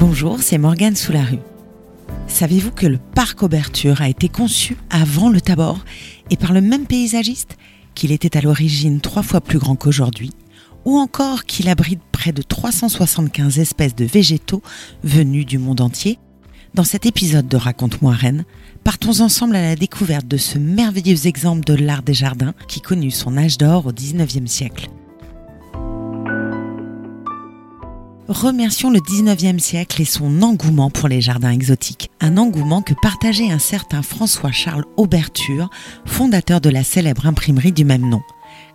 Bonjour, c'est Morgane sous. Savez-vous que le parc Auberture a été conçu avant le Tabor et par le même paysagiste Qu'il était à l'origine trois fois plus grand qu'aujourd'hui Ou encore qu'il abrite près de 375 espèces de végétaux venus du monde entier? Dans cet épisode de Raconte-moi Rennes, partons ensemble à la découverte de ce merveilleux exemple de l'art des jardins qui connut son âge d'or au 19e siècle. Remercions le 19e siècle et son engouement pour les jardins exotiques. Un engouement que partageait un certain François-Charles Auberture, fondateur de la célèbre imprimerie du même nom.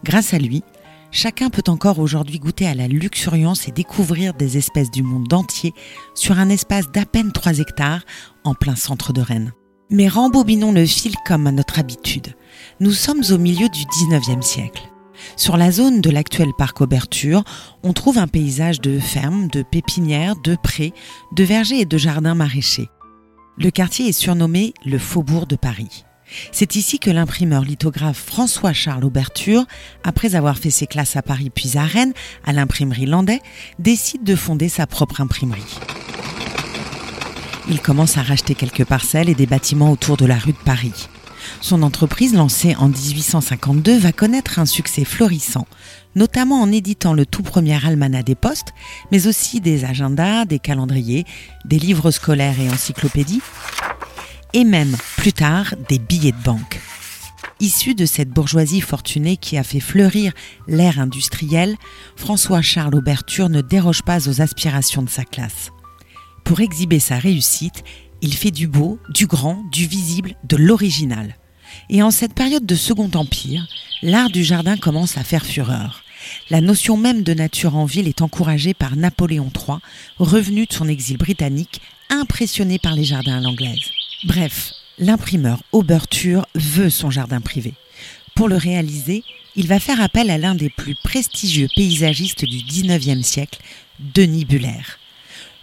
Grâce à lui, chacun peut encore aujourd'hui goûter à la luxuriance et découvrir des espèces du monde entier sur un espace d'à peine 3 hectares en plein centre de Rennes. Mais rembobinons le fil comme à notre habitude. Nous sommes au milieu du 19e siècle. Sur la zone de l'actuel parc Auberture, on trouve un paysage de fermes, de pépinières, de prés, de vergers et de jardins maraîchers. Le quartier est surnommé le Faubourg de Paris. C'est ici que l'imprimeur lithographe François-Charles Auberture, après avoir fait ses classes à Paris puis à Rennes, à l'imprimerie Landais, décide de fonder sa propre imprimerie. Il commence à racheter quelques parcelles et des bâtiments autour de la rue de Paris. Son entreprise, lancée en 1852, va connaître un succès florissant, notamment en éditant le tout premier almanach des postes, mais aussi des agendas, des calendriers, des livres scolaires et encyclopédies, et même, plus tard, des billets de banque. Issu de cette bourgeoisie fortunée qui a fait fleurir l'ère industrielle, François-Charles Auberture ne déroge pas aux aspirations de sa classe. Pour exhiber sa réussite, il fait du beau, du grand, du visible, de l'original. Et en cette période de Second Empire, l'art du jardin commence à faire fureur. La notion même de nature en ville est encouragée par Napoléon III, revenu de son exil britannique, impressionné par les jardins à l'anglaise. Bref, l'imprimeur Auberture veut son jardin privé. Pour le réaliser, il va faire appel à l'un des plus prestigieux paysagistes du XIXe siècle, Denis Buller.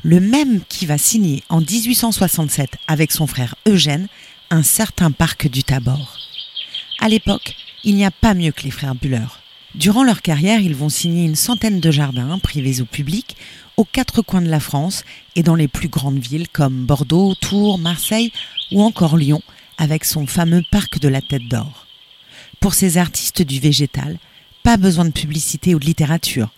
Le même qui va signer en 1867 avec son frère Eugène un certain parc du Tabor. À l'époque, il n'y a pas mieux que les frères Buller. Durant leur carrière, ils vont signer une centaine de jardins, privés ou publics, aux quatre coins de la France et dans les plus grandes villes comme Bordeaux, Tours, Marseille ou encore Lyon, avec son fameux parc de la Tête d'Or. Pour ces artistes du végétal, pas besoin de publicité ou de littérature,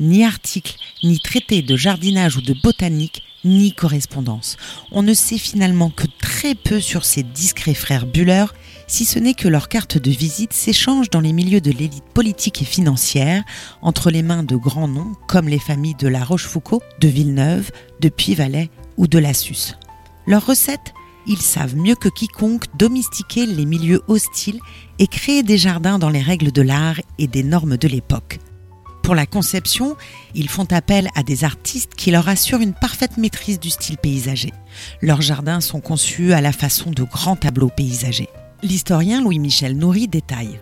ni articles, ni traités de jardinage ou de botanique, ni correspondance. On ne sait finalement que très peu sur ces discrets frères Buller, si ce n'est que leurs cartes de visite s'échangent dans les milieux de l'élite politique et financière, entre les mains de grands noms comme les familles de La Rochefoucauld, de Villeneuve, de Puy-Valais ou de Lassus. Leurs recettes ils savent mieux que quiconque domestiquer les milieux hostiles et créer des jardins dans les règles de l'art et des normes de l'époque. Pour la conception, ils font appel à des artistes qui leur assurent une parfaite maîtrise du style paysager. Leurs jardins sont conçus à la façon de grands tableaux paysagers. L'historien Louis-Michel Nourri détaille.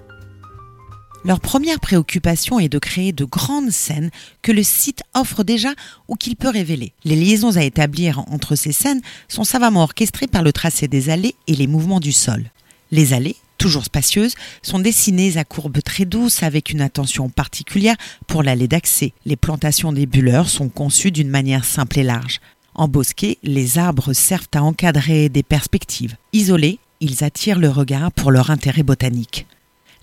Leur première préoccupation est de créer de grandes scènes que le site offre déjà ou qu'il peut révéler. Les liaisons à établir entre ces scènes sont savamment orchestrées par le tracé des allées et les mouvements du sol. Les allées, toujours spacieuses, sont dessinées à courbes très douces avec une attention particulière pour l'allée d'accès. Les plantations des bulleurs sont conçues d'une manière simple et large. En bosquet, les arbres servent à encadrer des perspectives. Isolés, ils attirent le regard pour leur intérêt botanique.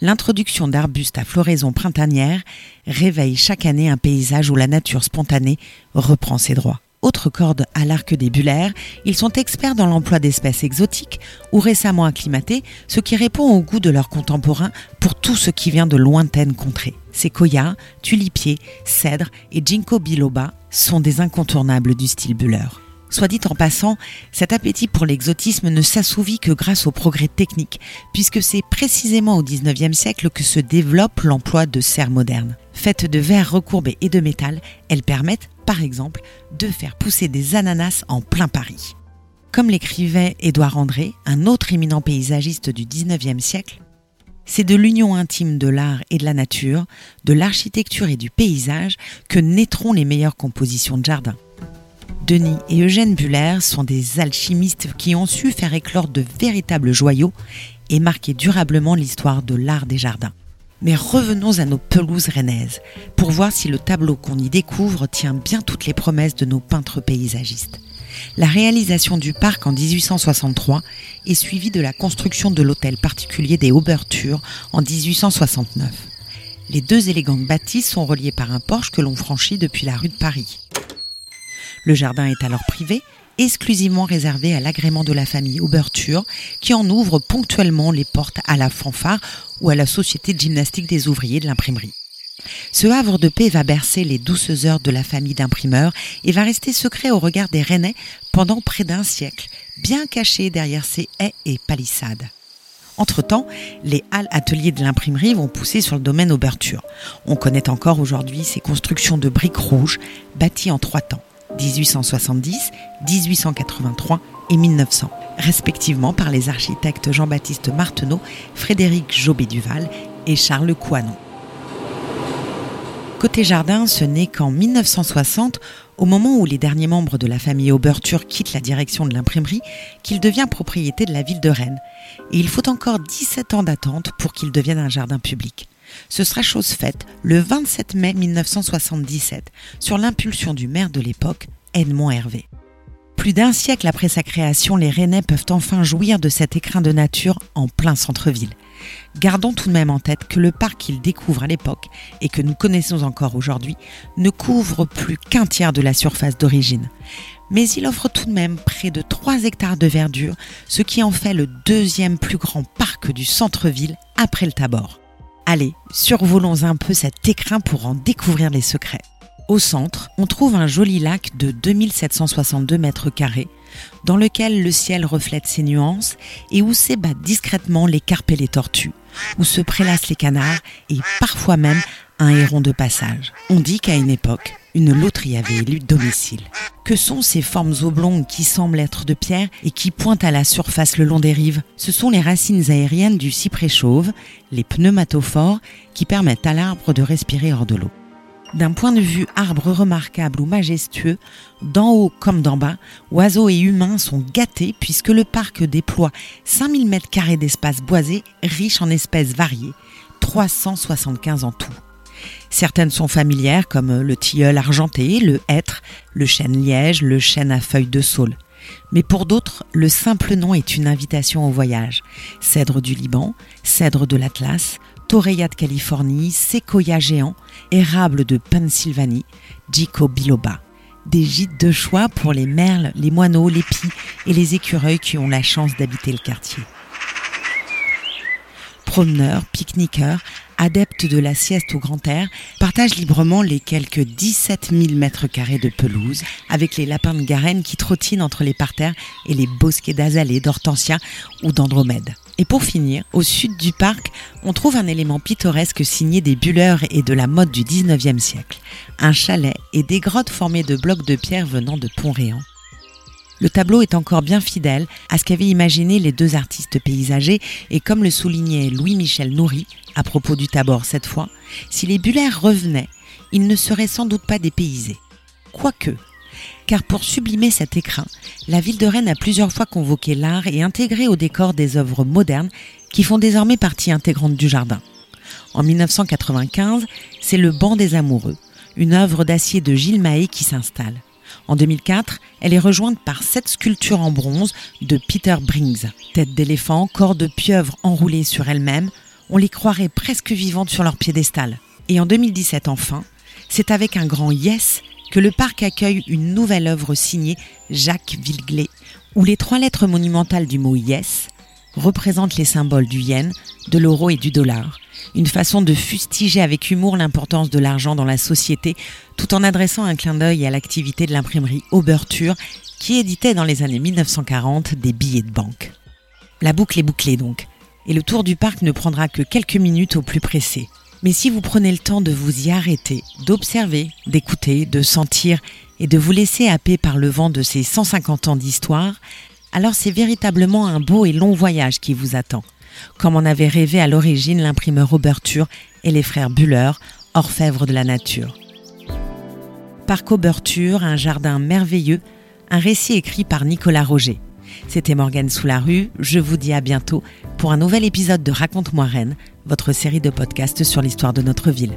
L'introduction d'arbustes à floraison printanière réveille chaque année un paysage où la nature spontanée reprend ses droits autre corde à l'arc des bullaires, ils sont experts dans l'emploi d'espèces exotiques ou récemment acclimatées, ce qui répond au goût de leurs contemporains pour tout ce qui vient de lointaines contrées. Séquoia, tulipiers, cèdres et ginkgo biloba sont des incontournables du style buller. Soit dit en passant, cet appétit pour l'exotisme ne s'assouvit que grâce au progrès technique, puisque c'est précisément au XIXe siècle que se développe l'emploi de serres modernes. Faites de verre recourbé et de métal, elles permettent, par exemple, de faire pousser des ananas en plein Paris. Comme l'écrivait Édouard André, un autre éminent paysagiste du XIXe siècle, c'est de l'union intime de l'art et de la nature, de l'architecture et du paysage que naîtront les meilleures compositions de jardin. Denis et Eugène Buller sont des alchimistes qui ont su faire éclore de véritables joyaux et marquer durablement l'histoire de l'art des jardins. Mais revenons à nos pelouses rennaises, pour voir si le tableau qu'on y découvre tient bien toutes les promesses de nos peintres paysagistes. La réalisation du parc en 1863 est suivie de la construction de l'hôtel particulier des Aubertures en 1869. Les deux élégantes bâtisses sont reliées par un porche que l'on franchit depuis la rue de Paris. Le jardin est alors privé, exclusivement réservé à l'agrément de la famille Auberture, qui en ouvre ponctuellement les portes à la fanfare ou à la société de gymnastique des ouvriers de l'imprimerie. Ce havre de paix va bercer les douces heures de la famille d'imprimeurs et va rester secret au regard des Rennais pendant près d'un siècle, bien caché derrière ses haies et palissades. Entre-temps, les halles ateliers de l'imprimerie vont pousser sur le domaine Auberture. On connaît encore aujourd'hui ces constructions de briques rouges bâties en trois temps, 1870, 1883 et 1900, respectivement par les architectes Jean-Baptiste Marteneau, Frédéric Jobé-Duval et Charles Coinon. Côté jardin, ce n'est qu'en 1960, au moment où les derniers membres de la famille Auberture quittent la direction de l'imprimerie, qu'il devient propriété de la ville de Rennes. Et il faut encore 17 ans d'attente pour qu'il devienne un jardin public. Ce sera chose faite le 27 mai 1977, sur l'impulsion du maire de l'époque, Edmond Hervé. Plus d'un siècle après sa création, les Rennais peuvent enfin jouir de cet écrin de nature en plein centre-ville. Gardons tout de même en tête que le parc qu'ils découvrent à l'époque et que nous connaissons encore aujourd'hui ne couvre plus qu'un tiers de la surface d'origine. Mais il offre tout de même près de 3 hectares de verdure, ce qui en fait le deuxième plus grand parc du centre-ville après le Tabor. Allez, survolons un peu cet écrin pour en découvrir les secrets. Au centre, on trouve un joli lac de 2762 mètres carrés, dans lequel le ciel reflète ses nuances et où s'ébattent discrètement les carpes et les tortues, où se prélassent les canards et parfois même un héron de passage. On dit qu'à une époque, une loterie avait élu domicile. Que sont ces formes oblongues qui semblent être de pierre et qui pointent à la surface le long des rives? Ce sont les racines aériennes du cyprès chauve, les pneumatophores, qui permettent à l'arbre de respirer hors de l'eau. D'un point de vue arbre remarquable ou majestueux, d'en haut comme d'en bas, oiseaux et humains sont gâtés puisque le parc déploie 5000 m2 d'espace boisé riche en espèces variées, 375 en tout. Certaines sont familières comme le tilleul argenté, le hêtre, le chêne liège, le chêne à feuilles de saule. Mais pour d'autres, le simple nom est une invitation au voyage. Cèdre du Liban, cèdre de l'Atlas, Torreya de Californie, séquoia géant, érable de Pennsylvanie, Gico biloba. Des gîtes de choix pour les merles, les moineaux, les pies et les écureuils qui ont la chance d'habiter le quartier. Promeneurs, pique-niqueurs, adeptes de la sieste au grand air, partagent librement les quelques 17 000 mètres carrés de pelouse avec les lapins de Garenne qui trottinent entre les parterres et les bosquets d'azalées, d'hortensia ou d'andromèdes. Et pour finir, au sud du parc, on trouve un élément pittoresque signé des bulleurs et de la mode du 19e siècle. Un chalet et des grottes formées de blocs de pierre venant de Pont-Réan. Le tableau est encore bien fidèle à ce qu'avaient imaginé les deux artistes paysagers et comme le soulignait Louis-Michel Nourri, à propos du Tabor cette fois, si les bullers revenaient, ils ne seraient sans doute pas dépaysés. Quoique, car pour sublimer cet écrin, la ville de Rennes a plusieurs fois convoqué l'art et intégré au décor des œuvres modernes qui font désormais partie intégrante du jardin. En 1995, c'est le Banc des Amoureux, une œuvre d'acier de Gilles Mahé qui s'installe. En 2004, elle est rejointe par sept sculptures en bronze de Peter Brings. Tête d'éléphant, corps de pieuvre enroulés sur elles-mêmes, on les croirait presque vivantes sur leur piédestal. Et en 2017 enfin, c'est avec un grand yes que le parc accueille une nouvelle œuvre signée Jacques Villeglé, où les trois lettres monumentales du mot yes représentent les symboles du yen, de l'euro et du dollar. Une façon de fustiger avec humour l'importance de l'argent dans la société, tout en adressant un clin d'œil à l'activité de l'imprimerie Auberture, qui éditait dans les années 1940 des billets de banque. La boucle est bouclée donc, et le tour du parc ne prendra que quelques minutes au plus pressé. Mais si vous prenez le temps de vous y arrêter, d'observer, d'écouter, de sentir et de vous laisser happer par le vent de ces 150 ans d'histoire, alors c'est véritablement un beau et long voyage qui vous attend, comme en avait rêvé à l'origine l'imprimeur Auberture et les frères Buller, orfèvres de la nature. Parc Auberture, un jardin merveilleux, un récit écrit par Nicolas Roger. C'était Morgane sous la rue. Je vous dis à bientôt pour un nouvel épisode de Raconte-moi Rennes, votre série de podcasts sur l'histoire de notre ville.